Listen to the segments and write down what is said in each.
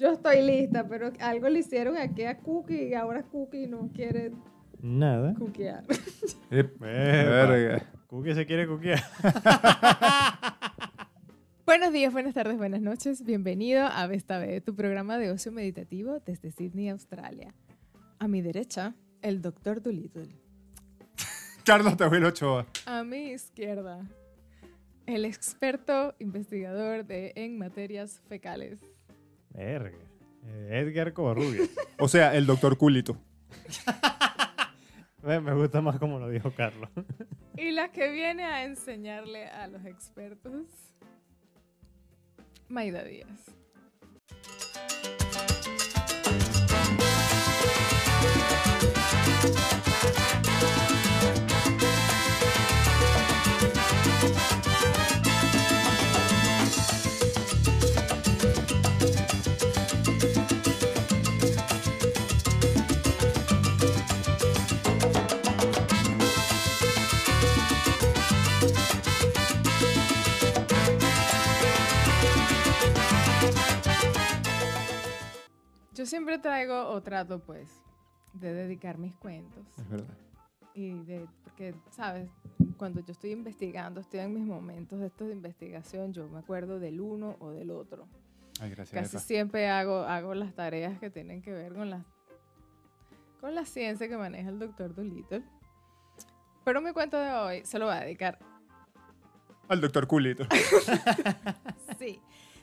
Yo estoy lista, pero algo le hicieron aquí a Cookie y ahora Cookie no quiere Nada. Epa. Verga. Cookie se quiere cuquear. Buenos días, buenas tardes, buenas noches. Bienvenido a Vesta B, tu programa de ocio meditativo desde Sydney, Australia. A mi derecha, el Dr. Dolittle. Carlos Tehuel Ochoa. A mi izquierda, el experto investigador de, en materias fecales. Verga. Eh, Edgar Covarrubias. O sea, el doctor Culito. Me me gusta más como lo dijo Carlos. Y la que viene a enseñarle a los expertos, Maida Díaz. Yo siempre traigo o trato, pues, de dedicar mis cuentos. Es verdad. Y de, porque, ¿sabes? Cuando yo estoy investigando, estoy en mis momentos de estos de investigación, yo me acuerdo del uno o del otro. Ay, gracias. Casi Epa. siempre hago, hago las tareas que tienen que ver con la, con la ciencia que maneja el doctor Dolittle. Pero mi cuento de hoy se lo voy a dedicar Al doctor Culito. Sí.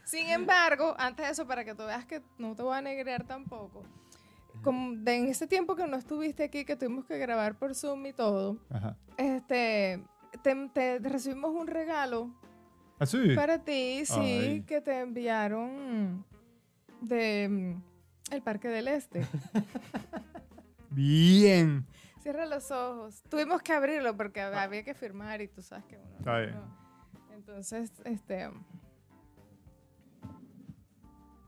Sin embargo, antes de eso, para que tú veas que no te voy a negrear tampoco, como de en ese tiempo que no estuviste aquí, que tuvimos que grabar por Zoom y todo, Ajá. este, te, te recibimos un regalo ¿Ah, sí? para ti, sí, Ay. que te enviaron de mm, el Parque del Este. Bien. Cierra los ojos. Tuvimos que abrirlo porque hab- había que firmar y tú sabes que uno. Está bien. no. Entonces, este,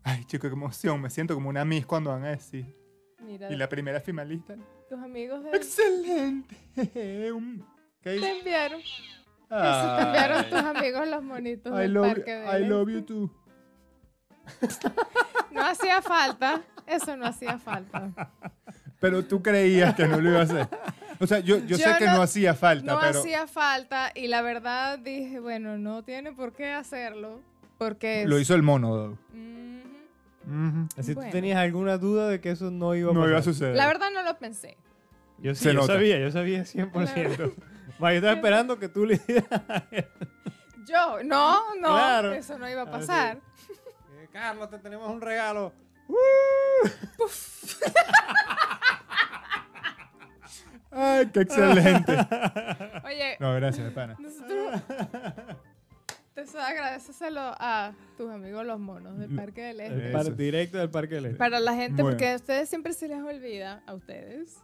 Ay, chico, qué emoción. Me siento como una Miss cuando van a decir. mira, Y la primera finalista. tus amigos de, ¡Excelente! ¿Qué te enviaron. Eso te enviaron tus amigos los monitos I del love, parque del I love you too. No hacía falta. Eso no hacía falta. Pero tú creías que no lo iba a hacer. O sea, yo, yo, sé Yo que no- no hacía falta, No pero hacía falta y la verdad dije, bueno, no tiene por qué hacerlo porque es- lo hizo el mono. Ujú. Así Bueno. tú tenías alguna duda de que eso no iba a No pasar. iba a suceder. La verdad no lo pensé. Yo sí, Se yo nota. sabía, yo sabía 100%. Ma, yo estaba esperando que tú le dieras. Yo, no, no, Claro. eso no iba a Así. pasar. Eh, Carlos, te tenemos un regalo. Ay, qué excelente. Oye, No, gracias, pana. nosotros... Te agradeceselo a tus amigos los monos del Parque del El Este. Eso. directo del Parque del Este. Para la gente, Bueno. porque a ustedes siempre se les olvida, a ustedes,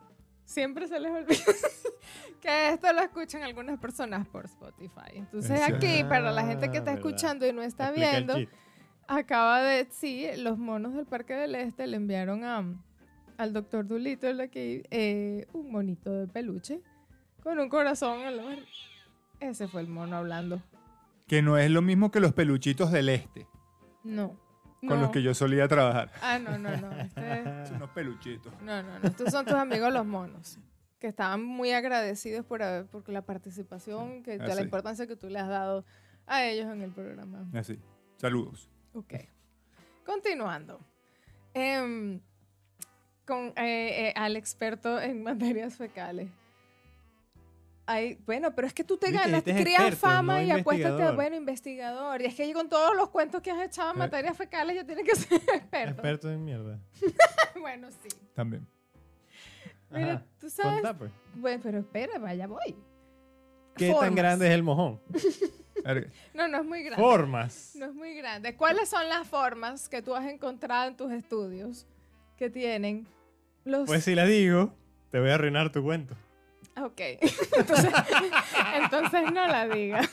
siempre se les olvida que esto lo escuchan algunas personas por Spotify. Entonces Eso. aquí, para la gente que está Ah, verdad. escuchando y no está Explica viendo, acaba de, sí, los monos del Parque del Este le enviaron a, al doctor Dolittle aquí eh, un monito de peluche con un corazón en la Ese fue el mono hablando. Que no es lo mismo que los peluchitos del este, No. con no. los que yo solía trabajar. Ah, no, no, no. Este... Son unos peluchitos. No, no, no. Estos son tus amigos los monos. Que estaban muy agradecidos por, haber- por la participación, que, de la importancia que tú le has dado a ellos en el programa. Así. Saludos. Ok. Continuando. Em, con, eh, eh, al experto en materias fecales. Ay, bueno, pero es que tú te ganas, este es crías experto, fama no y apuéstate a bueno investigador. Y es que con todos los cuentos que has echado en Eh. materias fecales ya tienes que ser experto. Experto en mierda. bueno, sí. También. Mira, Ajá. tú sabes. Pues. Bueno, pero espera, vaya voy. ¿Qué Formas. tan grande es el mojón? No, no es muy grande. Formas. No es muy grande. ¿Cuáles son las formas que tú has encontrado en tus estudios que tienen los... Pues si la digo, te voy a arruinar tu cuento. Ok. Entonces, entonces no la digas.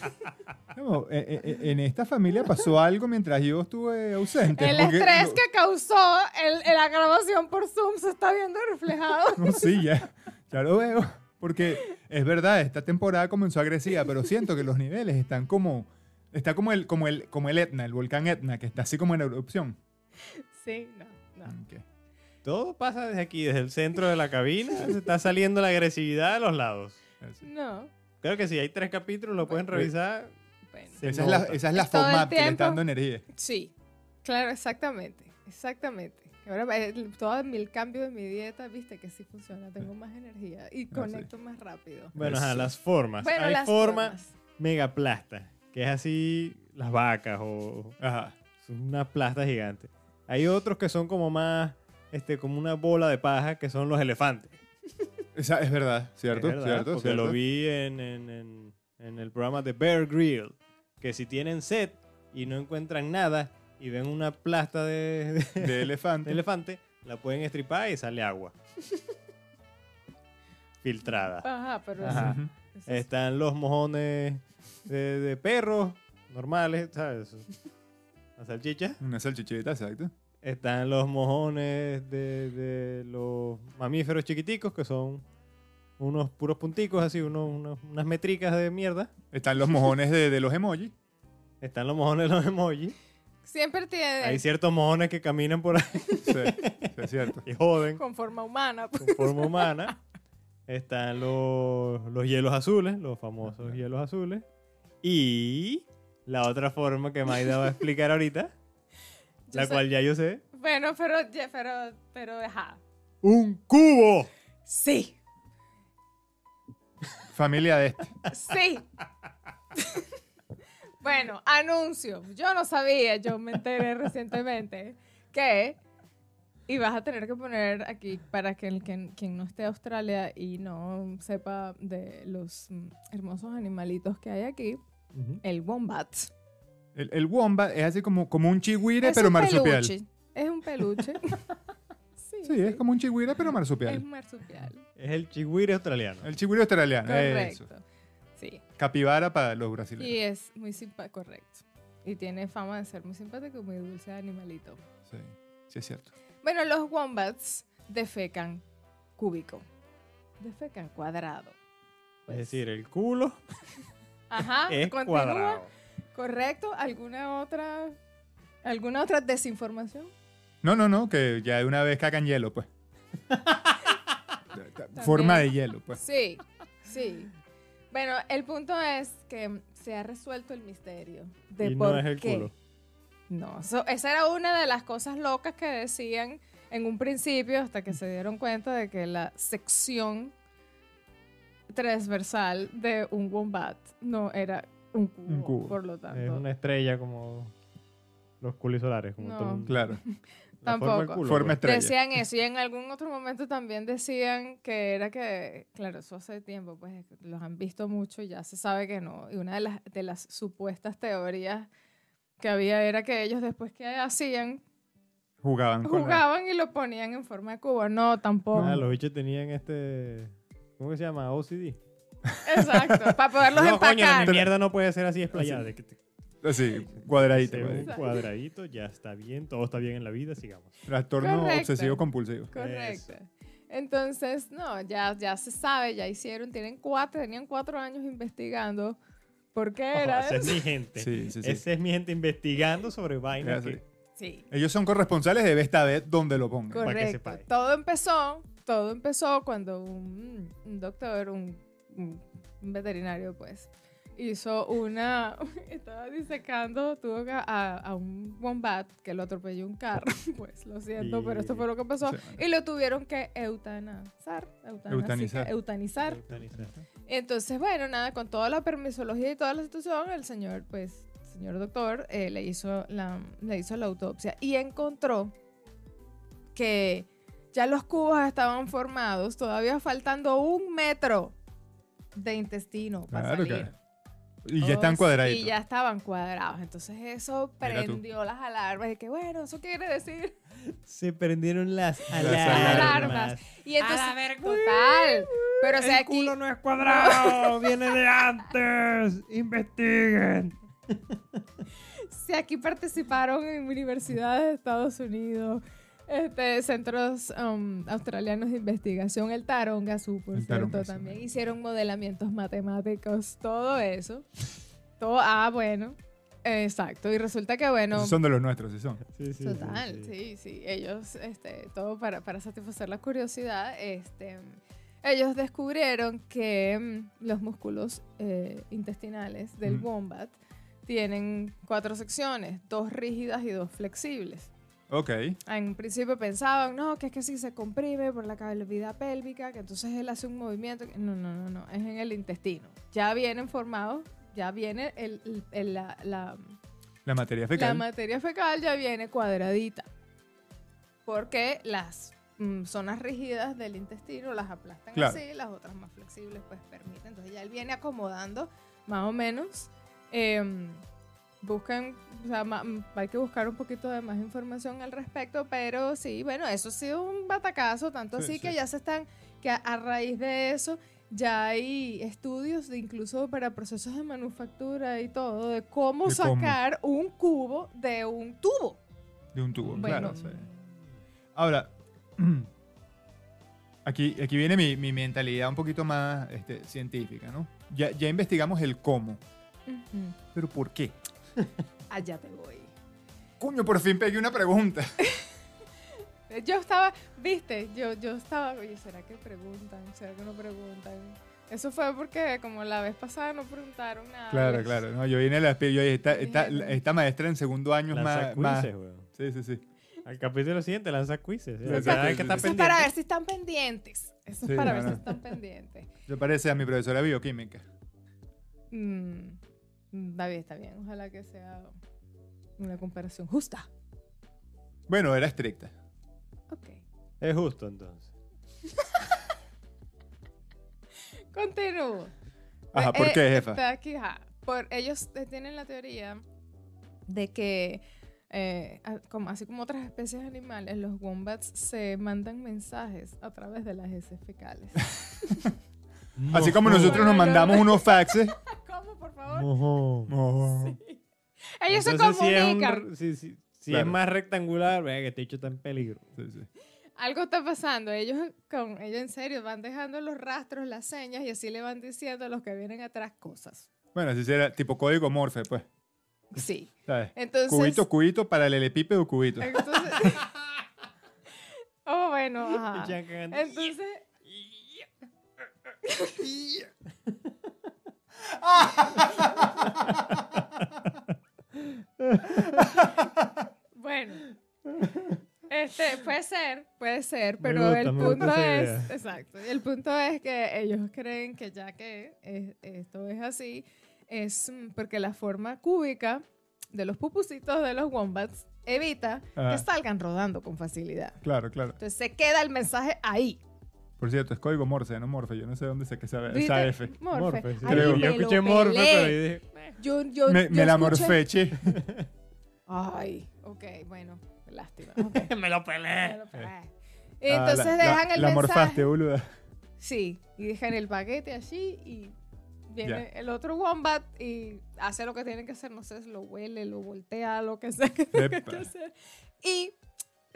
No, eh, eh, eh, en esta familia pasó algo mientras yo estuve ausente. El porque estrés que causó el- la grabación por Zoom se está viendo reflejado. No, sí, ya, ya lo veo. Porque es verdad, esta temporada comenzó agresiva, pero siento que los niveles están como. Está como el, como el, como el Etna, el volcán Etna, que está así como en erupción. Sí, no, no. Ok. Todo pasa desde aquí, desde el centro de la cabina. se está saliendo la agresividad de los lados. Así. No. Creo que si hay tres capítulos, lo pueden revisar. Bueno. Esa es la, esa es la Es todo el FOMAP que le tiempo. está dando energía. Sí, claro, exactamente. Exactamente. Ahora eh, todo el cambio de mi dieta, viste que sí funciona. Tengo más energía y conecto más rápido. Bueno, ajá, las formas. Bueno, hay las forma formas. megaplasta, que es así las vacas o Ajá. son una plasta gigante. Hay otros que son como más, este, como una bola de paja, que son los elefantes. Esa es verdad, ¿cierto? Es verdad, ¿Cierto? porque ¿cierto? lo vi en, en- en- en el programa de Bear Grill, que si tienen sed y no encuentran nada y ven una plasta de, de- De elefante. de elefante, la pueden estripar y sale agua. Filtrada. Ajá, pero Ajá. Ujú. eso- eso es- Están los mojones de, de perros normales, ¿sabes? La salchicha. Una salchichita, exacto. Están los mojones de, de los mamíferos chiquiticos, que son unos puros punticos, así, unos, unos- unas metricas de mierda. Están los mojones de, de los emojis. Están los mojones de los emojis. Siempre tiene Hay ciertos mojones que caminan por ahí Sí, es cierto. y joden con forma humana. con forma humana. Están los, los hielos azules, los famosos hielos azules. Y la otra forma que Maida va a explicar ahorita, la cual ya yo sé. Bueno, pero, pero, pero, ajá. ¡Un cubo! Sí, Familia de este. sí. bueno, anuncio. Yo no sabía, yo me enteré recientemente que y vas a tener que poner aquí para que el que quien no esté a Australia y no sepa de los mm, hermosos animalitos que hay aquí, el wombat. El, el wombat es así como, como un chigüire, Es pero un marsupial. peluche. Es un peluche. sí, Sí, es como un chigüire, pero es marsupial. un marsupial. Es el chigüire australiano. El chigüire australiano. Eso. Correcto. Sí. Capibara para los brasileños. Y es muy simpático, correcto. Y tiene fama de ser muy simpático y muy dulce de animalito. Sí, sí es cierto. Bueno, los wombats defecan cúbico. Defecan cuadrado. Es Pues, decir, el culo ajá, es continúa. cuadrado. Correcto. ¿Alguna otra, alguna otra desinformación? No, no, no, que ya de una vez cagan hielo, pues. Forma de hielo, pues. Sí, sí. Bueno, el punto es que se ha resuelto el misterio de Y por no es el qué. culo. No, eso- esa era una de las cosas locas que decían en un principio hasta que se dieron cuenta de que la sección transversal de un wombat no era un cubo, Un cubo. por lo tanto. Es una estrella como los culisolares. Como No. todo el- Claro. la forma del Tampoco. culo, Forma pues. estrella. Decían eso y en algún otro momento también decían que era que, claro, eso hace tiempo, pues los han visto mucho y ya se sabe que no. Y una de las, de las supuestas teorías que había era que ellos después que hacían, Jugaban con la- jugaban y lo ponían en forma de cubo. No, tampoco. Ah, los bichos tenían este. ¿Cómo que se llama? OCD. Exacto, para poderlos no, coño, empacar. mi mierda no puede ser así te- Así, cuadradito. se un cuadradito, ya está bien, todo está bien en la vida, sigamos. Trastorno Correcto. obsesivo compulsivo. Correcto. Entonces, no, ya, ya se sabe, ya hicieron, tienen cuatro, tenían cuatro años investigando por qué Ojo, era esa es mi gente. Sí, sí, sí. Esa es mi gente investigando sobre vainas que- Sí, Ellos son corresponsales de Besta Bet donde lo pongan. para que correcto. sepáis. Todo empezó, todo empezó cuando un, un doctor, un, un veterinario, pues, hizo una, estaba disecando, tuvo que a, a un wombat que lo atropelló un carro, pues, lo siento, pero esto fue lo que pasó. Sí. Y lo tuvieron que eutanazar, Eutanizar. eutanizar. eutanizar. Entonces, bueno, nada, con toda la permisología y toda la situación, el señor, pues, señor doctor, eh, le, hizo la, le hizo la autopsia y encontró que ya los cubos estaban formados, todavía faltando un metro de intestino para Claro, salir. claro. Y ya están Oh, cuadraditos. Y ya estaban cuadrados. Entonces eso prendió las alarmas de que, bueno, eso quiere decir Se prendieron las alarmas. alarmas. Y entonces, total. Pero o sea, El aquí, culo no es cuadrado, viene de antes. Investiguen. si aquí participaron en universidades de Estados Unidos, este, centros um, australianos de investigación, el Tarongasu, por El cierto, Tarongasu. también hicieron modelamientos matemáticos, todo eso. Todo, ah, bueno. Exacto, y resulta que bueno, Esos son de los nuestros, sí son. Sí, sí, sí, total, sí. sí, sí, ellos, este, todo para, para satisfacer la curiosidad, este, ellos descubrieron que mm, los músculos eh, intestinales del Ujú. wombat tienen cuatro secciones, dos rígidas y dos flexibles. Ok. En principio pensaban, no, que es que si se comprime por la cavidad pélvica, que entonces él hace un movimiento. No, no, no, no, es en el intestino. Ya vienen formados, ya viene el, el- el- la, la- La materia la fecal. materia fecal, ya viene cuadradita. Porque las mm, zonas rígidas del intestino las aplastan Claro. así, las otras más flexibles pues permiten. Entonces ya él viene acomodando más o menos. Em, buscan, o sea, mm, hay que buscar un poquito de más información al respecto, pero sí, bueno, eso ha sido un batacazo, tanto Sí, así que ya se están, que a, a raíz de eso ya hay estudios de incluso para procesos de manufactura y todo, de cómo De cómo. sacar un cubo de un tubo. De un tubo, Bueno. claro. sí. Ahora, aquí, aquí viene mi, mi mentalidad un poquito más este, científica, ¿no? Ya, ya investigamos el cómo, pero ¿por qué? Allá te voy. Coño, por fin pegué una pregunta. Yo estaba, viste, yo, yo estaba, oye, ¿será que preguntan? ¿Será que no preguntan? Eso fue porque como la vez pasada no preguntaron nada. Claro, claro. No, yo vine a la yo dije, esta, esta, Dijeron. esta maestra en segundo año es Lanza más, más-. Sí, sí, sí. Al capítulo siguiente lanza quizzes. Sí, Ya sí, saben sí, que sí, está sí. Eso es para ver si están pendientes. Eso Sí, es para no, ver no. si están pendientes. Se parece a mi profesora de bioquímica. Mm, está bien, está bien. Ojalá que sea una comparación justa. Bueno, era estricta. Ok. Es justo entonces. Continúo. Ajá, Eh, ¿por eh, qué, jefa? está aquí, ajá. Por, ellos eh, tienen la teoría de que, eh, como, así como otras especies animales, los wombats se mandan mensajes a través de las heces fecales. Así como nosotros nos mandamos no. unos faxes. ¿Cómo, por favor? Mojón. Oh. Ellos se Entonces, si es, un comunican. si, si- si Claro. es más rectangular, vea que este hecho está en peligro. Sí, sí. Algo está pasando. Ellos, con, ellos en serio van dejando los rastros, las señas y así le van diciendo a los que vienen atrás cosas. Bueno, así será tipo código morfe, pues. Sí. ¿Sabes? Entonces. Cubito, cubito para el elepípedo cubito. entonces oh, bueno, ajá. Entonces, bueno. Este, puede ser, puede ser, pero gusta, el punto es, exacto, el punto es que ellos creen que ya que es- esto es así, es porque la forma cúbica de los pupusitos de los wombats evita que salgan rodando con facilidad. Claro, claro. Entonces se queda el mensaje ahí. Por cierto, es código morse, no morfe. Yo no sé dónde saqué esa, esa ¿Viste? F. Morfe. Morfe, sí. Ay, Creo. me Yo escuché Morfe, pero yo dije, Yo, yo, Me, yo me la morfeche. Ay, ok, bueno, lástima. me lo me pelé. lo pelé. Ah, Entonces la- dejan la, el La mensaje. morfaste, boluda. Sí, y dejan el paquete allí y viene el otro wombat y hace lo que tiene que hacer, no sé, lo huele, lo voltea, lo que sea que tenga que hacer. Y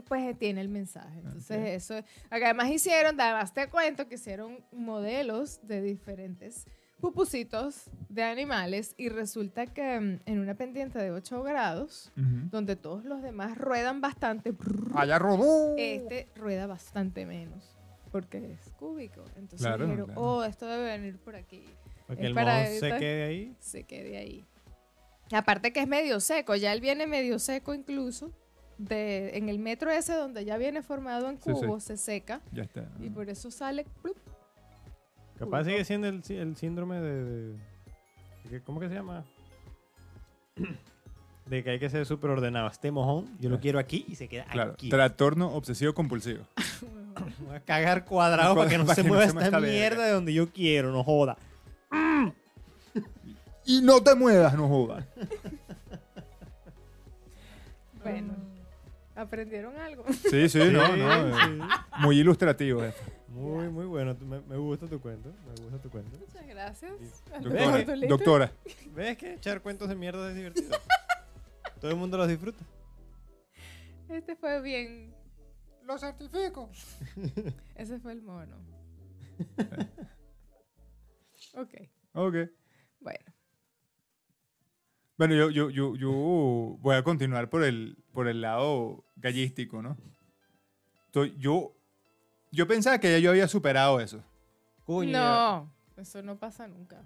pues tiene el mensaje. Entonces Ok. eso, además hicieron, además te cuento que hicieron modelos de diferentes pupusitos de animales y resulta que mm, en una pendiente de 8 grados, donde todos los demás ruedan bastante, Allá rodó. este rueda bastante menos porque es cúbico. Entonces Claro, dijeron, claro. oh, esto debe venir por aquí. Para Es el para se quede ahí. Se quede ahí. Aparte que es medio seco, ya él viene medio seco incluso. De, en el metro ese donde ya viene formado en Sí, sí. cubo, se seca Ya está. y por eso sale plup, Capaz sigue siendo el, sí- el síndrome de, de- de que- ¿Cómo que se llama? De que hay que ser súper ordenado. Este mojón, yo lo quiero aquí y se queda Claro. aquí. Trastorno obsesivo compulsivo. Voy a cagar cuadrado para que no Para se que no mueva se mueva esta esta mierda de donde yo quiero, no joda. Y no te muevas, no jodas. Bueno, aprendieron algo. Sí, sí, no, no. eh, Sí. Muy ilustrativo, jefe. Muy, muy bueno. Me, me gusta tu cuento. Me gusta tu cuento. Muchas gracias. Doctora, Tulito. doctora. ¿Ves que echar cuentos de mierda es divertido? Todo el mundo los disfruta. Este fue bien. Lo certifico. Ese fue el mono. ok, Ok. bueno. Bueno, yo, yo, yo, yo voy a continuar por el, por el lado gallístico, ¿no? Estoy- yo, yo pensaba que ya yo había superado eso. Coño. No, eso no pasa nunca.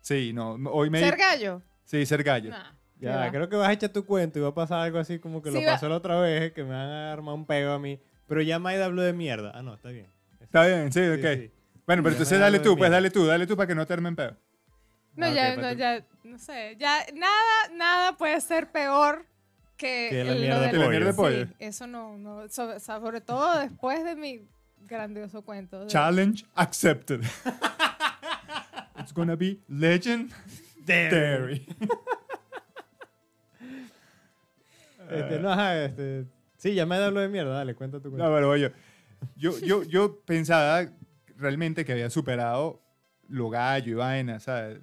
Sí, no, hoy me... ¿Ser gallo? Sí, ser gallo. Nah, Ya, creo que vas a echar tu cuento y va a pasar algo así como que Sí, lo va- pasó la otra vez, que me van a armar un pego a mí. Pero ya Maida habló de mierda. Ah, no, está bien. Está bien, sí, Sí, ok. sí. Bueno, pero Ya entonces dale tú, pues mierda. dale tú, dale tú para que no te armen pedo. No, Ah, ok, ya, no, ti. ya, no sé, ya nada, nada puede ser peor que, Que la el- lo mierda de Que la mierda de pollo. Sí, eso no, no, so- sobre todo después de mi grandioso cuento. de- Challenge accepted. It's gonna be legend Terry. Este, no, ajá, este. Sí, ya Maida habló de mierda. Dale, cuenta tu cuento. No, pero oye, yo, yo, yo pensaba realmente que había superado lo gallo y vaina, ¿sabes?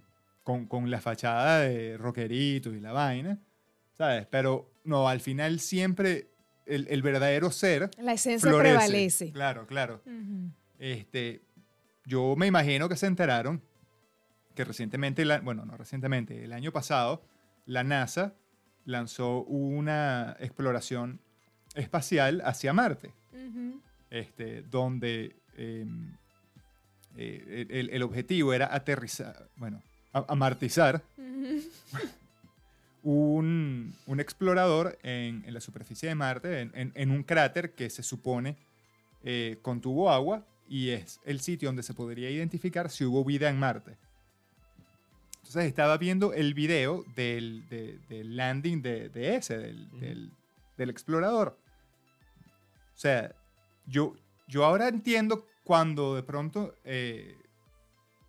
Con, con la fachada de rockerito y la vaina, ¿sabes? Pero no, al final siempre el, el verdadero ser La esencia florece. prevalece. Claro, claro. Este, yo me imagino que se enteraron que recientemente, la- bueno, no recientemente, el año pasado, la NASA lanzó una exploración espacial hacia Marte, este, donde em, eh, el- el objetivo era aterrizar, bueno, amartizar un, un explorador en, en la superficie de Marte, en, en- en un cráter que se supone eh, contuvo agua y es el sitio donde se podría identificar si hubo vida en Marte. Entonces estaba viendo el video del, de- del landing de, de ese, del- del explorador. O sea, yo, yo ahora entiendo cuando de pronto eh,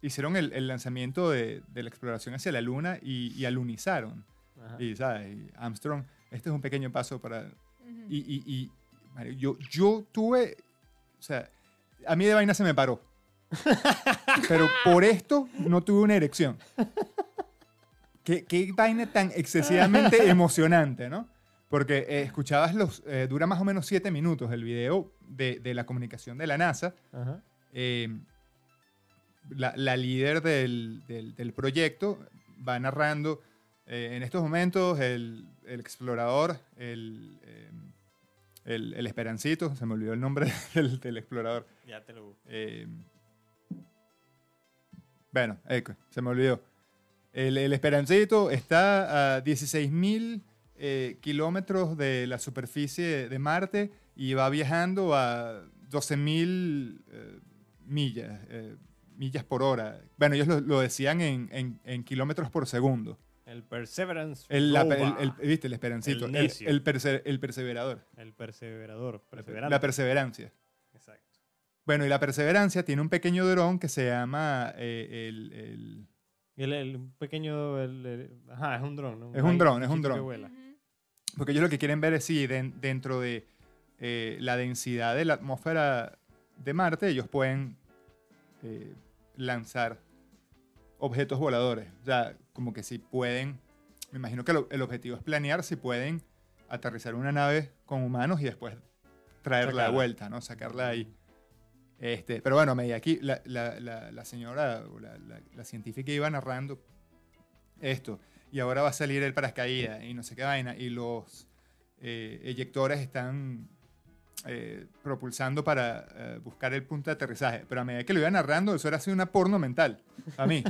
hicieron el, el lanzamiento de, de la exploración hacia la Luna y, y alunizaron. Ajá. Y, ¿sabes? Y Armstrong, este es un pequeño paso para... Ujú. Y, y, y, Mario, yo, yo tuve... O sea, a mí de vaina se me paró. Pero por esto no tuve una erección. Qué, qué vaina tan excesivamente emocionante, ¿no? Porque eh, escuchabas los... eh, dura más o menos siete minutos el video de, de la comunicación de la NASA. Ajá. Eh, la, la líder del, del- del proyecto va narrando eh, en estos momentos el, el explorador, el, eh, el, el Esperancito, se me olvidó el nombre del, del explorador. Ya te lo busco. Eh, bueno, se me olvidó. El, el Esperancito está a 16.000 eh, kilómetros de la superficie de Marte y va viajando a 12.000 eh, millas, eh, millas por hora. Bueno, ellos lo, lo decían en, en- en kilómetros por segundo. El Perseverance. El, la- el- el- ¿Viste? El Esperancito. El El, necio. el perse- el perseverador. El perseverador. La, Perseverante. la perseverancia. Exacto. Bueno, y la perseverancia tiene un pequeño dron que se llama eh, el- el pequeño. el- el- ajá, es un dron. ¿no? Es un dron, es un dron. Porque ellos lo que quieren ver es si den- dentro de eh, la densidad de la atmósfera de Marte ellos pueden eh, lanzar objetos voladores. O sea, como que si pueden, me imagino que lo- el objetivo es planear si pueden aterrizar una nave con humanos y después traerla de vuelta, ¿no? Sacarla de ahí. Este, pero bueno, me di aquí la, la- la- la señora, o la científica iba narrando esto y ahora va a salir el paracaídas y no sé qué vaina, y los eh, eyectores están eh, propulsando para eh, buscar el punto de aterrizaje. Pero a medida que lo iba narrando, eso era así una porno mental, a mí.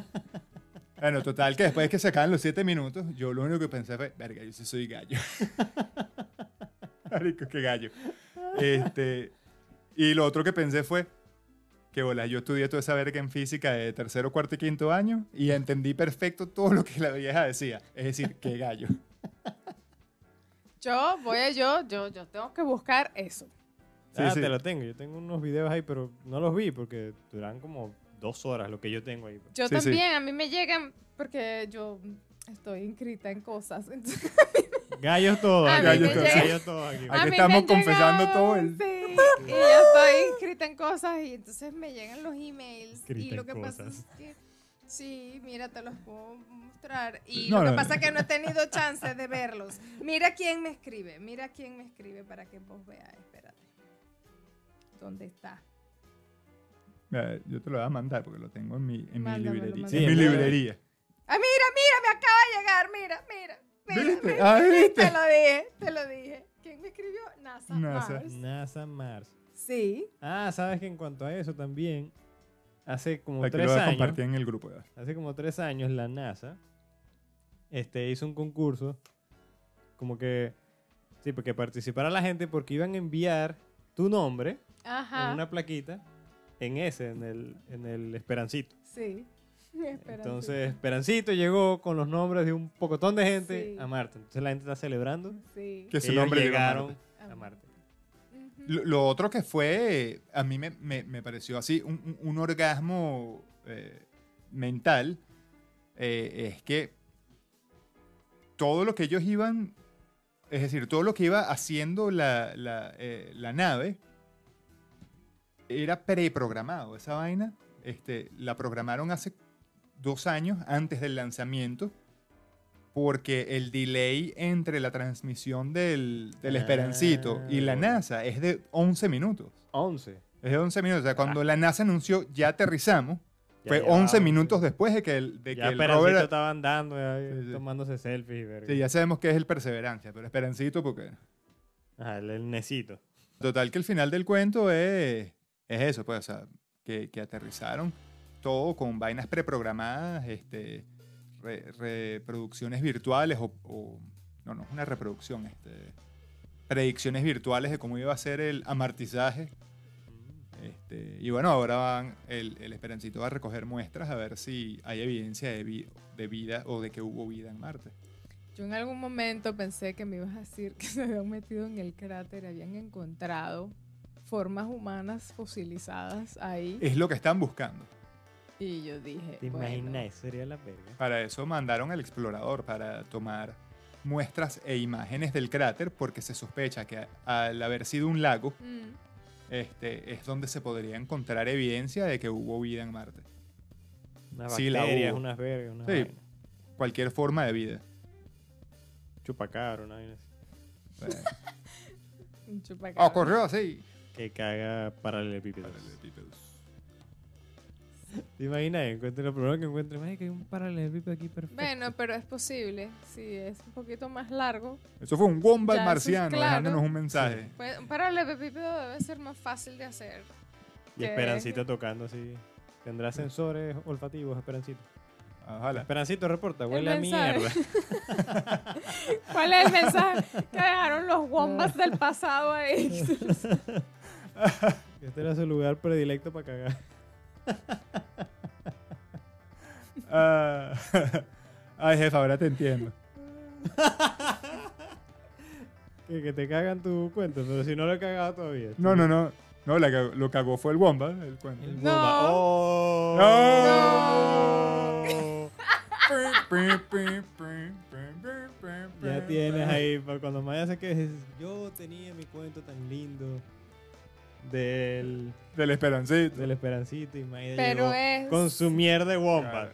bueno, total, que después de que se acaban los siete minutos, yo lo único que pensé fue, verga, yo sí soy gallo. Marico, qué gallo. Este, y lo otro que pensé fue, que bola, yo estudié toda esa verga en física de tercero, cuarto y quinto año y entendí perfecto todo lo que la vieja decía. Es decir, qué gallo. Yo voy a yo, yo, yo tengo que buscar eso. Sí, ah, sí. te lo tengo. Yo tengo unos videos ahí, pero no los vi porque duran como dos horas lo que yo tengo ahí. Yo Sí, sí. también, a mí me llegan porque yo estoy inscrita en cosas. entonces- Gallos todos. Gallos todos aquí. Estamos confesando llegado, todo el- sí, y yo estoy inscrita en cosas y entonces me llegan los emails. Inscrita y lo que pasa es que, sí, mira, te los puedo mostrar. Y No, lo que no, pasa no. es que no he tenido chance de verlos. Mira quién me escribe, mira quién me escribe para que vos veas. Espérate. ¿Dónde está? Mira, Yo te lo voy a mandar porque lo tengo en mi, en mi librería. Sí, en mi librería. ¡Ah, mira, mira! Me acaba de llegar, mira, mira. ¿Viste? Ah, ¿viste? Te lo dije, te lo dije. ¿Quién me escribió? NASA. NASA. Mars. NASA Mars. Sí. Ah, sabes que en cuanto a eso también, hace como lo tres voy a años, compartir en el grupo. ya. hace como tres años la NASA este, hizo un concurso como que, sí, porque participara la gente porque iban a enviar tu nombre Ajá. en una plaquita en ese, en el, en el Esperancito. Sí. Entonces, Esperancito llegó con los nombres de un pocotón de gente Sí. a Marte. Entonces la gente está celebrando. Sí. Que su Ellos nombre llegó a llegaron Marte. a Marte. Lo, lo otro que fue, a mí me, me- me pareció así, un, un- un orgasmo eh, mental, eh, es que todo lo que ellos iban, es decir, todo lo que iba haciendo la, la, eh, la nave, era preprogramado. Esa vaina este, la programaron hace dos años antes del lanzamiento. Porque el delay entre la transmisión del, del Ah, Esperancito y la. NASA es de 11 minutos. 11. Es de 11 minutos. O sea, cuando la NASA anunció ya aterrizamos, Ya fue llevaba 11 un- minutos después de que el, de Ya que el rover... estaba andando, Sí, tomándose selfies verga. Sí, ya sabemos que es el Perseverancia, pero Esperancito porque... Ajá, el, el necito. Total que el final del cuento es, es eso, pues, o sea, que, que aterrizaron todo con vainas preprogramadas, este, re- reproducciones virtuales o, no, no es una reproducción, este, predicciones virtuales de cómo iba a ser el amartizaje. Este, y bueno, ahora van, el, el Esperancito va a recoger muestras a ver si hay evidencia de, de vida o de que hubo vida en Marte. Yo en algún momento pensé que me ibas a decir que se habían metido en el cráter, habían encontrado formas humanas fosilizadas ahí. Es lo que están buscando. Y yo dije, ¿Te bueno, imaginas? Sería la verga. Para eso mandaron al explorador para tomar muestras e imágenes del cráter porque se sospecha que al haber sido un lago mm, este, es donde se podría encontrar evidencia de que hubo vida en Marte. Unas Sí, la bacterias, unas vergas, unas Sí. vainas. Cualquier forma de vida. Chupacabra, una vaina así. Un chupacabra. Ocurrió así. Que caga paralelepípedos. Paralelepípedos. ¿Te imaginas? Encuentre lo primero que encuentre, "Ay, que hay un paralelepípedo aquí perfecto. Bueno, pero es posible. Si es un poquito más largo. Eso fue un wombat Ya, eso es marciano claro. dejándonos un mensaje. Pues, un paralelepípedo debe ser más fácil de hacer. y que- Esperancito tocando así. ¿Tendrá sensores olfativos, Esperancito? Ojalá. Esperancito, reporta, El huele a mierda. ¿Cuál es el mensaje que dejaron los wombats del pasado ahí? Este era su lugar predilecto para cagar. Ah, Ay, jefa, ahora te entiendo. Que, que te cagan tu cuento, pero si no lo he cagado todavía. No, no, no. No, la cagó- lo cagó fue el wombat, el cuento. El No. bomba. ¡Oh! Ya tienes ahí, para cuando Maya se queje, yo tenía mi cuento tan lindo del, Del esperancito. del Esperancito y Maida Pero llegó es. con su mierda de Wombat. Claro.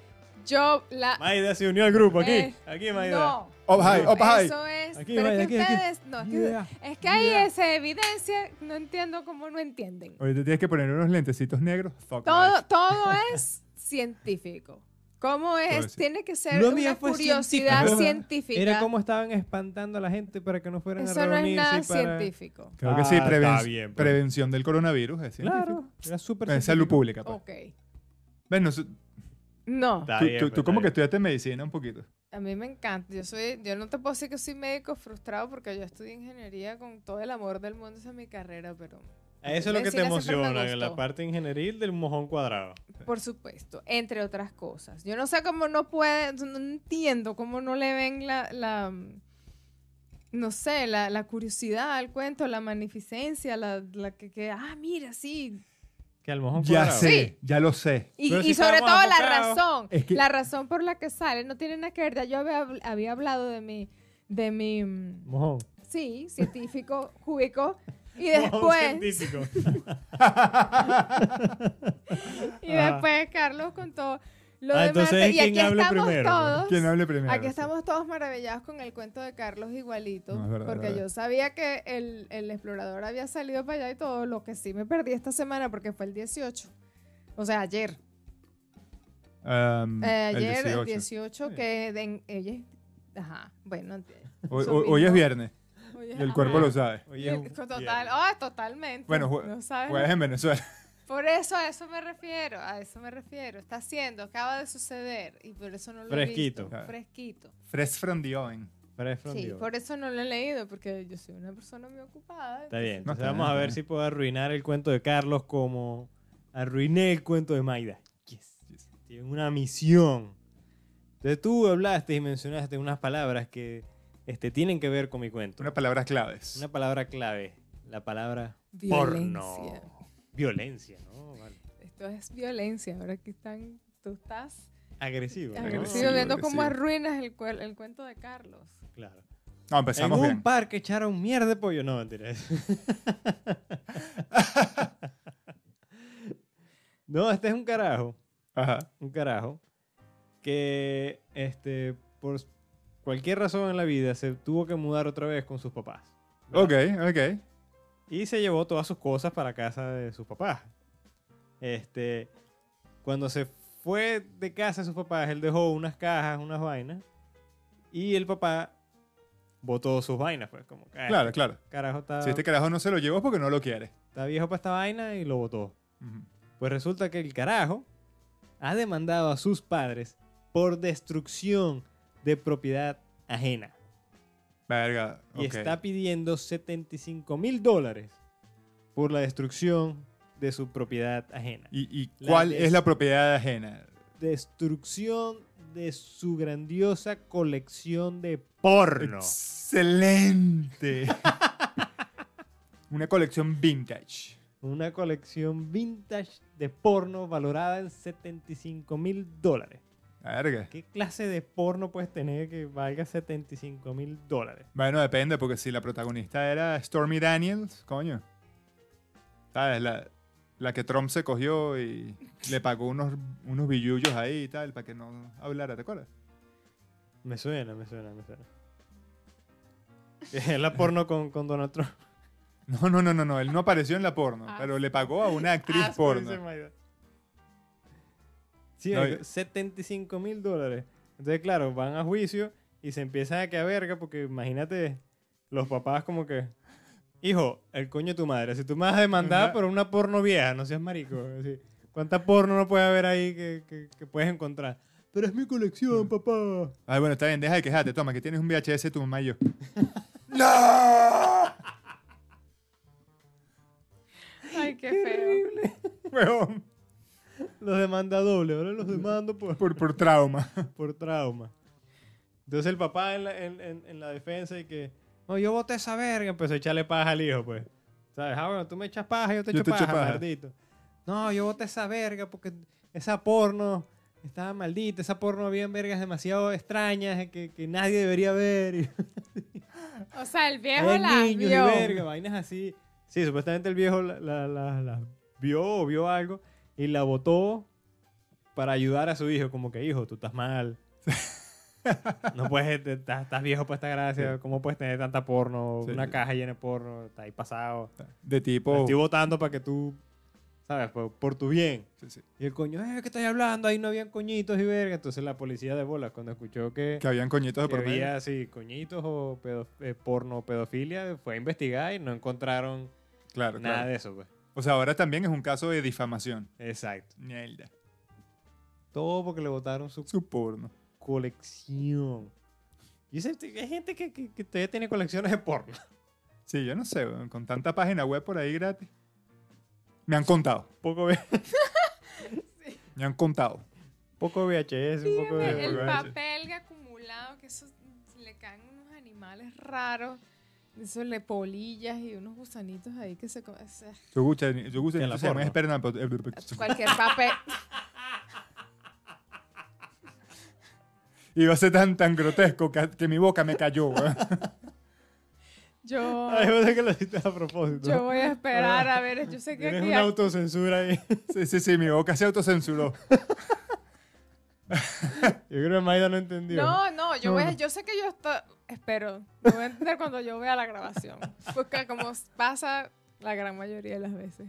Yo la. Maida se unió al grupo aquí, Eh, aquí Maida. No. Up high, up high. Eso es. Aquí, pero vaya, es que aquí, aquí. ustedes. No, es que, Yeah. es que ahí Yeah. esa evidencia. No entiendo cómo no entienden. Ahorita tienes que poner unos lentecitos negros. Fuck Todo, life. todo es científico. ¿Cómo es? Tiene que ser Lo una curiosidad científico. científica. Era como estaban espantando a la gente para que no fueran a Eso no es reunirse nada para... científico. Creo que sí, Ah, preven- está bien, pues. prevención del coronavirus. Es científico. Claro, era súper salud pública. Pues. Ok. Ven, no. Está tú, bien, tú- pues, tú como que estudiaste medicina un poquito. A mí me encanta. Yo soy, yo no te puedo decir que soy médico frustrado porque yo estudié ingeniería con todo el amor del mundo. Esa es mi carrera, pero Eso es lo que te emociona, en la parte ingenieril del mojón cuadrado. por supuesto, entre otras cosas. Yo no sé cómo no puede, no entiendo cómo no le ven la, la no sé, la, la curiosidad al cuento, la magnificencia, la, la que, que, ah, mira, sí. Que al mojón Ya cuadrado. sé, Sí. ya lo sé. Y, Pero si y sobre todo la razón, Es que- la razón por la que sale no tiene nada que ver. Ya yo había, había hablado de mi, de mi, mm, Mojón. sí, científico, cúbico. Y después, y después Carlos contó lo Ah, de entonces Marte. Y aquí estamos primero, todos. ¿Quién hable primero? Aquí estamos todos maravillados con el cuento de Carlos igualito, No, es verdad, porque yo sabía que el, el explorador había salido para allá y todo, lo que sí me perdí esta semana porque fue el 18. O sea, ayer. Um, Eh, el ayer, el 18. 18, Sí. que en- ella Ajá, bueno. Hoy, eso hoy- hoy es viernes Oye, y el ajá. cuerpo lo sabe. Oye, un Total, ah, totalmente. Bueno, jue- no sabes Jueves en Venezuela. Por eso a eso me refiero, a eso me refiero. Está haciendo, acaba de suceder y por eso no lo Fresquito. he visto. Fresquito. Fresh from the oven. Fresh from Sí, the por eso no lo he leído, porque yo soy una persona muy ocupada. Está bien. No, Entonces está vamos bien, a ver si puedo arruinar el cuento de Carlos como arruiné el cuento de Maida. Yes. Tienen una misión. Entonces tú hablaste y mencionaste unas palabras que este, tienen que ver con mi cuento. Unas palabras claves. Una palabra clave. La palabra Violencia. porno. Violencia, ¿no? Vale. Esto es violencia. Ahora que están, tú estás Agresivo. ¿no? agresivo Agresivo, viendo cómo arruinas el, cuento de Carlos. Claro. No, En empezamos un bien. parque echaron mierda de pollo. No, mentira. no, este es un carajo. Ajá. Un carajo. Que, este, por cualquier razón en la vida, se tuvo que mudar otra vez con sus papás. ¿verdad? Ok, ok. Y se llevó todas sus cosas para casa de sus papás. Este, cuando se fue de casa de sus papás, él dejó unas cajas, unas vainas. Y el papá botó sus vainas, pues, como "Ah, Claro, claro. carajo está, Si este carajo no se lo llevó porque no lo quiere. está viejo para esta vaina y lo botó. Pues resulta que el carajo ha demandado a sus padres por destrucción de propiedad ajena. Verga. Y está pidiendo 75 mil dólares por la destrucción de su propiedad ajena. ¿Y, y cuál es la propiedad ajena? Destrucción de su grandiosa colección de porno. Excelente. Una colección vintage. Una colección vintage de porno valorada en 75 mil dólares. Verga. ¿Qué clase de porno puedes tener que valga 75 mil dólares? Bueno, depende, porque si la protagonista era Stormy Daniels, coño. ¿Sabes? La, la que Trump se cogió y le pagó unos, unos billullos ahí y tal, para que no hablara, ¿te acuerdas? Me suena, me suena, me suena. Es la porno con, con Donald Trump. No, no, no, no, no. Él no apareció en la porno, Ah. pero le pagó a una actriz Asco, porno. Sí, No, marico, y- 75 mil dólares. Entonces, claro, van a juicio y se empiezan a quedar verga porque imagínate los papás como que... Hijo, el coño de tu madre. Si tú me vas a demandar por una porno vieja, no seas marico. así, ¿Cuánta porno no puede haber ahí que, que- que puedes encontrar? Pero es mi colección, papá. Ay, bueno, está bien, deja de quejarte. Toma, que tienes un VHS de tu mamá y yo. ¡No! Ay, qué feo. Huevón. Los demanda doble. Ahora los demando por, Por, por trauma. por trauma. Entonces el papá en la, en, en- en la defensa y que, no, yo voté esa verga, empezó a echarle paja al hijo, pues. ¿Sabes? Ah, bueno, tú me echas paja, yo te Yo echo te echo paja, paja. maldito. No, yo voté esa verga porque esa porno estaba maldita, esa porno había vergas demasiado extrañas que, que nadie debería ver. O sea, el viejo Hay la niños vio. y verga, vainas así. Sí, supuestamente el viejo la, la- la- la vio o vio algo y la votó para ayudar a su hijo. Como que, hijo, tú estás mal. no puedes, estás, estás viejo para esta gracia. Sí. ¿Cómo puedes tener tanta porno? Sí, una sí. caja llena de porno. Está ahí pasado. De tipo. Estoy votando para que tú, ¿sabes? Por, por tu bien. Sí, sí. Y el coño, eh, ¿qué estás hablando? Ahí no habían coñitos y verga. Entonces la policía de bola, cuando escuchó que, Que habían coñitos de que por medio. había así coñitos o pedo- eh, porno o pedofilia, fue a investigar y no encontraron Claro, nada claro. de eso, pues. O sea, ahora también es un caso de difamación. Exacto. Mierda. Todo porque le botaron su Su porno. colección. Y ese- hay gente que, que, que todavía tiene colecciones de porno. Sí, yo no sé, weón, con tanta página web por ahí gratis. Me han contado. Poco, V- Me han contado. poco VHS, un poco Dígame, de... el papel acumulado, que eso le caen unos animales raros. Eso le polillas y unos gusanitos ahí que se... co- o sea, Yo gusta, yo gusta, En la se llama porno. Esperna- pues, Cualquier papel. Iba a ser tan, tan grotesco que, que mi boca me cayó. Yo, Ay, yo sé que lo hiciste a propósito. yo voy a esperar a ver. Yo sé que Tienes aquí una hay- autocensura ahí. Sí, sí, sí, mi boca se autocensuró. Yo creo que Maida no entendió. No, no, yo, voy a- No. yo sé que yo estoy... Espero. Lo voy a entender cuando yo vea la grabación. Porque como pasa la gran mayoría de las veces.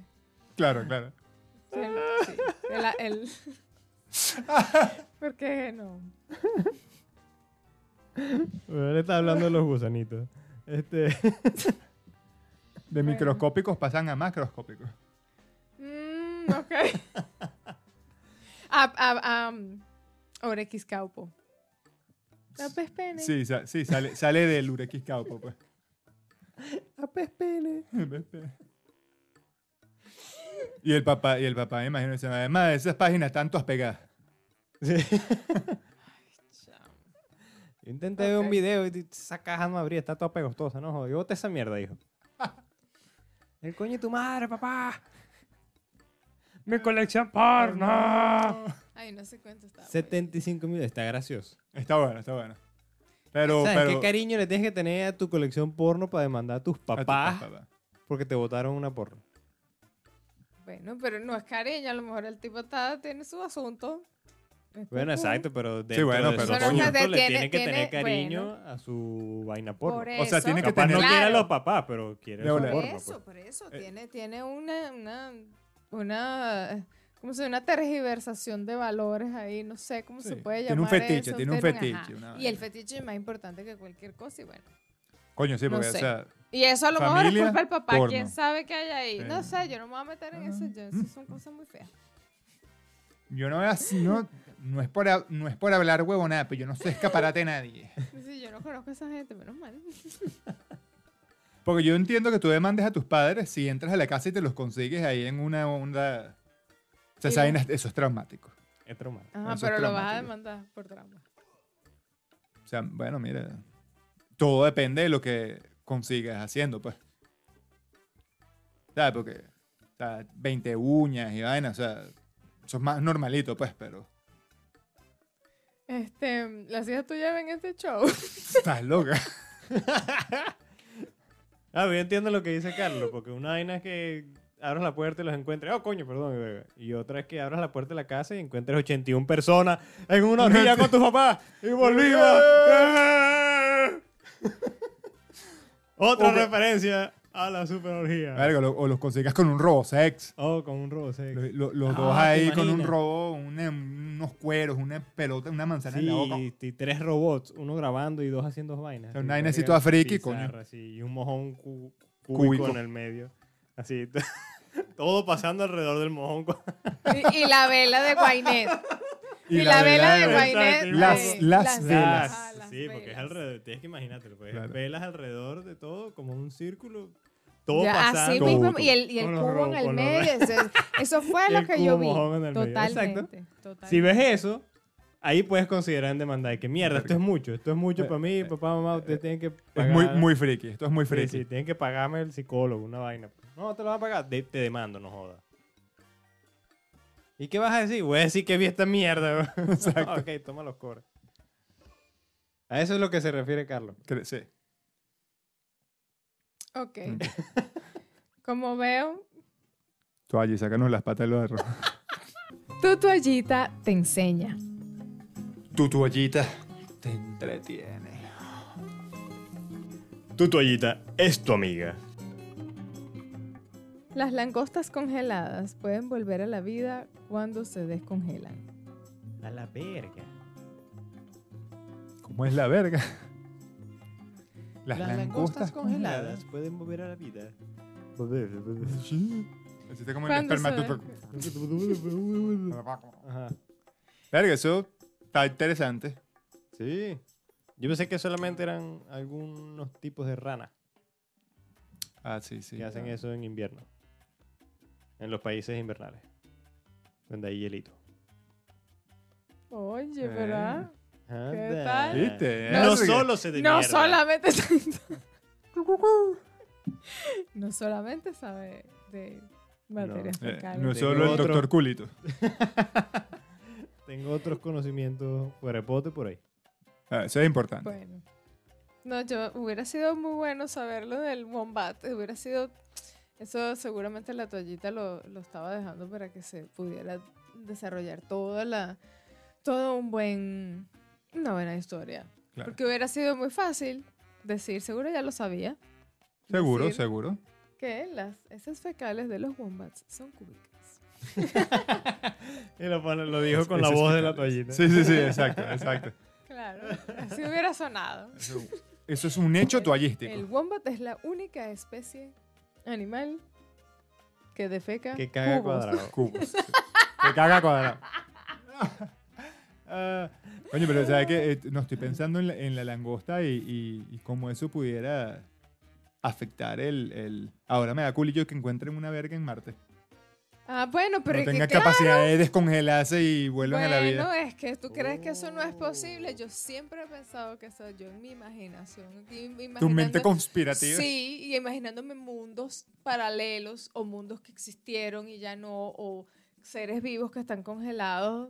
Claro, claro. Sí, sí, el- el- Porque no. Bueno, él está hablando de los gusanitos. Este, De microscópicos pasan a macroscópicos. Mm, ok. a, a, a, um, Orequiscaupo. La pez pene. Sí, sa- sí sale, sale del urequiscaupo, pues. a pez pene. Y el papá, y el papá, me imagino, dice, además de esas páginas tanto has pegado. Sí. Chao. Yo intenté ver un Ok. video y esa caja no abría, está toda pegostosa, ¿no? Joder, bote esa mierda, hijo. El coño de tu madre, papá. Mi colección porno. Ay, no sé cuánto estaba. 75 mil, está gracioso. Está bueno, está bueno. Pero, ¿Sabes pero qué cariño le tienes que tener a tu colección porno para demandar a tus a tu papás papá. porque te botaron una porno? Bueno, pero no es cariño. A lo mejor el tipo está, tiene su asunto. Está Bueno, exacto, pero dentro bueno, de pero su Pero le tiene- tiene que tiene- tener cariño bueno. a su vaina porno. Por O sea, eso. tiene que Capaz no tener- quiere a Claro. los papás, pero quiere De su bola. Por porno. eso, pues. por eso. Eh. Tiene, tiene una, una, una, ¿cómo se llama? Una tergiversación de valores ahí. No sé cómo se puede tiene un llamar fetiche, eso, tiene un fetiche, una Y el fetiche es más importante que cualquier cosa y bueno. Coño, sí, No porque, sé. o sea, Y eso a lo mejor es culpa del papá. porno. ¿Quién sabe qué hay ahí? Sí. No sé, yo no me voy a meter en eso. Yo, eso son cosas muy feas. yo no, es- no, no, es por, no es por hablar huevonada, pero yo no soy escaparate de nadie. Sí, yo no conozco a esa gente, menos mal. Porque yo entiendo que tú demandes a tus padres si entras a la casa y te los consigues ahí en una onda... O sea, eso es traumático. Es traumático. Ajá, Eso pero lo vas a demandar por trauma. O sea, bueno, mira, todo depende de lo que consigas haciendo, pues. ¿Sabes? Porque, o sea, 20 uñas y vainas, o sea, eso es más normalito, pues, pero Este, las hijas tuyas ven este show. estás loca. Ah, yo entiendo lo que dice Carlos, porque una vaina es que abras la puerta y los encuentres, oh coño, perdón, y otra es que abras la puerta de la casa y encuentres 81 personas en una orilla con tus papás y volvimos. Otra referencia a la super orgía. Verga, lo- o los consigas con un robo sex. Oh, con un robo sexy. Lo- lo- los Ah, dos ¿te ahí con un imaginas? robo, una- unos cueros, una pelota, una manzana en la boca. Sí, tres robots, uno grabando y dos haciendo vainas. una vaina así toda friki, pizarra, coño. así, y un mojón cu- cúbico, Cúbico. en el medio. Así, todo pasando alrededor del mojón. y, y la vela de Guainet. Y, la, vela de Guainet. Las- las velas. Ah, las sí, porque es velas. alrededor. Tienes que imaginártelo. Pues, Claro. Velas alrededor de todo, como un círculo. Todo Ya, pasando. así Todo. mismo, y el, y el cubo en el medio. Eso, eso fue lo que yo vi. mojón en el medio. Totalmente. Totalmente. Si ves eso, ahí puedes considerar en demandar que mierda, esto es mucho. Esto es mucho Eh, para mí, eh, papá, mamá. Ustedes tienen que Es muy, muy friki, esto es muy friki. sí, tienen que pagarme el psicólogo, una vaina. No, te lo van a pagar. De- te demando, no jodas. ¿Y qué vas a decir? Voy a decir que vi esta mierda. Exacto. ok, toma los cobres. A eso es lo que se refiere Carlos. Sí. Ok. Como veo, Toalla, sácanos las patas de los arroz. tu toallita te enseña. Tu toallita te entretiene. Tu toallita es tu amiga. Las langostas congeladas pueden volver a la vida cuando se descongelan. A la verga. ¿Cómo es la verga? Las, Las langostas, langostas congeladas pueden volver a la vida. Sí. Así está como el ¿Cuándo esperma. se- Ajá. Verga, eso está interesante. Sí. Yo pensé que solamente eran algunos tipos de ranas Ah, sí, sí. que hacen eso en invierno. En los países invernales. Donde hay hielito. Oye, Eh. Anda. tal? ¿Viste? No Verga. solo se No mierda. solamente no solamente sabe de materias No. Eh, fecales. no Tengo solo el otro. doctor Culito. Tengo otros conocimientos fuera de pote por ahí. Ah, eso es importante. Bueno. No, yo hubiera sido muy bueno saberlo del wombat. Hubiera sido. Eso seguramente la toallita lo, lo estaba dejando para que se pudiera desarrollar toda la. Todo un buen. Una buena historia. Claro. Porque hubiera sido muy fácil decir, seguro ya lo sabía. Seguro, decir seguro. Que las esas fecales de los wombats son cúbicas. Y lo, pone- lo dijo con la voz de la toallita. Sí, sí, sí, exacto, exacto. Claro, así hubiera sonado. Eso, eso es un hecho toallístico. El wombat es la única especie animal que defeca Que caga cubos. cuadrado. Cubos. sí. Te caga cuadrado. Ah, coño, pero ¿sabes qué? no estoy pensando en la, en la langosta y, y, y cómo eso pudiera afectar el, el... Ahora me da culillo que encuentren una verga en Marte. Ah, bueno, pero no es que tenga claro, capacidad de descongelarse y vuelvan a la Bueno, vida. es que tú crees que eso no es posible. Yo siempre he pensado que eso yo en mi imaginación. aquí Tu mente imaginando- conspirativa. Sí, y imaginándome mundos paralelos o mundos que existieron y ya no, o seres vivos que están congelados.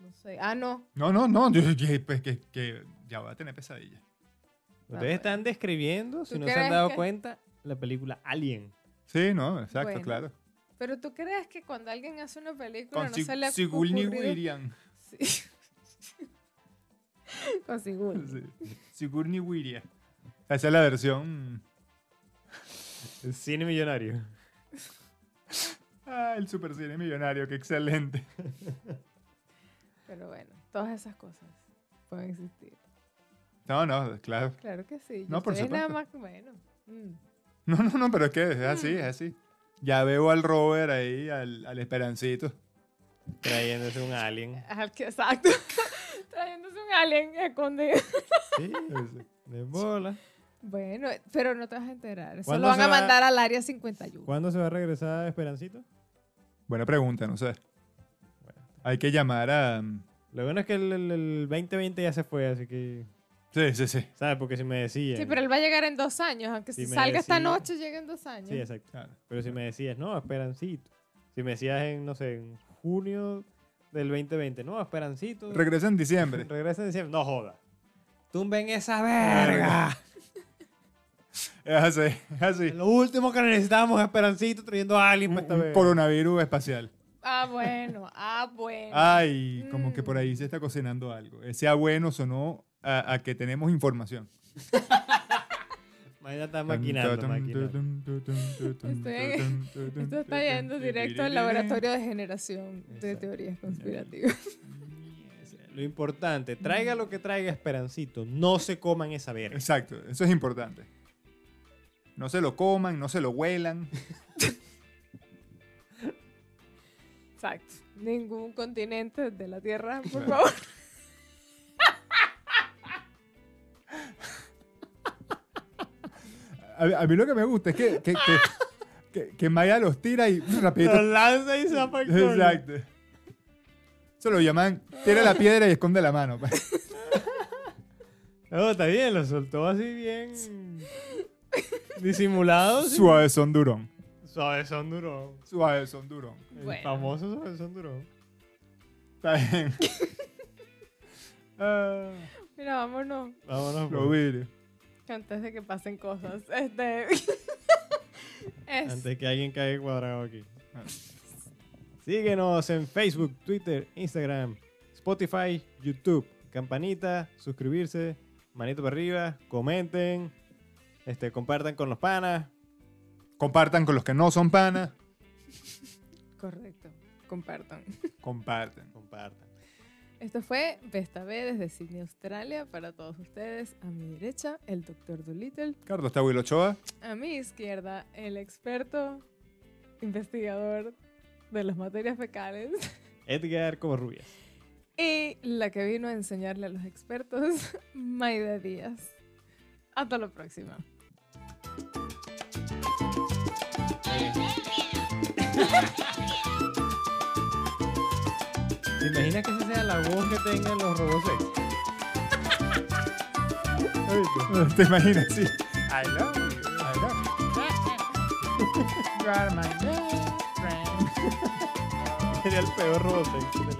No sé. Ah, no. No, no, no. yo- pues, que- que ya voy a tener pesadillas. Ustedes están describiendo, si ¿Tú no se han crees dado que- cuenta, la película Alien. Sí, no, exacto, Bueno, claro. Pero tú crees que cuando alguien hace una película Con no se le ha Sigourney ocurrido-. Sí. Con Sigourney. Sí, Sigourney. Esa es la versión... El cine millonario. Ah, el super cine millonario, qué excelente. Pero bueno, todas esas cosas pueden existir. No, no, claro. Claro que sí. No, Yo por estoy nada supuesto. más bueno. mm. No, no, no, pero es que es así, Mm. es así. Ya veo al Robert ahí, al, al Esperancito. Trayéndose un alien. Exacto. Trayéndose un alien escondido. Sí, de bola. Bueno, pero no te vas a enterar. Eso ¿Cuándo lo van se a va- mandar al área 51. ¿Cuándo se va a regresar Esperancito? Buena pregunta, no sé. Hay que llamar a... mm, Lo bueno es que el, el- el 2020 ya se fue, así que. Sí, sí, sí. ¿Sabes? Porque si me decías. Sí, pero él va a llegar en dos años. Aunque Si salga esta noche, llega en dos años. Sí, exacto. Claro. Pero si me decías, no, Esperancito. Si me decías en, no sé, en junio del 2020, no, Esperancito. Regresa en diciembre. Regresa en diciembre. No joda. Tumben esa verga. Es así, es así. Lo último que necesitamos es Esperancito trayendo a alguien Un, para esta un vez. coronavirus espacial. Ah, bueno. Ah, bueno. Ay, como que por Mm. ahí se está cocinando algo. Ese ah, bueno sonó a, a que tenemos información. Mañana está maquinando, maquinando. Esto está yendo directo al laboratorio de generación de teorías conspirativas. Lo importante, traiga lo que traiga Esperancito. No se coman esa verga. Exacto, eso es importante. No se lo coman, no se lo huelan. Exacto. Ningún continente de la Tierra, por favor. A, a mí lo que me gusta es que, que, que, que- que Maya los tira y rapidito. Lo lanza y zapa el coño. Exacto. Eso lo llaman, tira la piedra y esconde la mano. pues. No, está bien, lo soltó así bien disimulado. Suave son durón. Suave son durón. Suave son durón. El Bueno. famoso suave son durón. Está bien. Ah, Mira, vámonos. Vámonos. lo pues. vi. Antes de que pasen cosas. Este. es. Antes que alguien caiga cuadrado aquí. Ah. Síguenos en Facebook, Twitter, Instagram, Spotify, YouTube. Campanita, suscribirse, manito para arriba, comenten, este, compartan con los panas. Compartan con los que no son panas. Correcto. Compartan. Comparten. Compartan. Esto fue Vesta B desde Sydney, Australia. Para todos ustedes, a mi derecha, el Dr. Dolittle. Carlos Tahuil Ochoa. A mi izquierda, el experto investigador de las materias fecales. Edgar Covarrubias. Y la que vino a enseñarle a los expertos, Maida Díaz. Hasta la próxima. ¿Te imaginas que esa sea la voz que tengan los robots sex? ¿Te imaginas? Sí. I love you. I love you. You are my best friend. Sería el peor robot sex.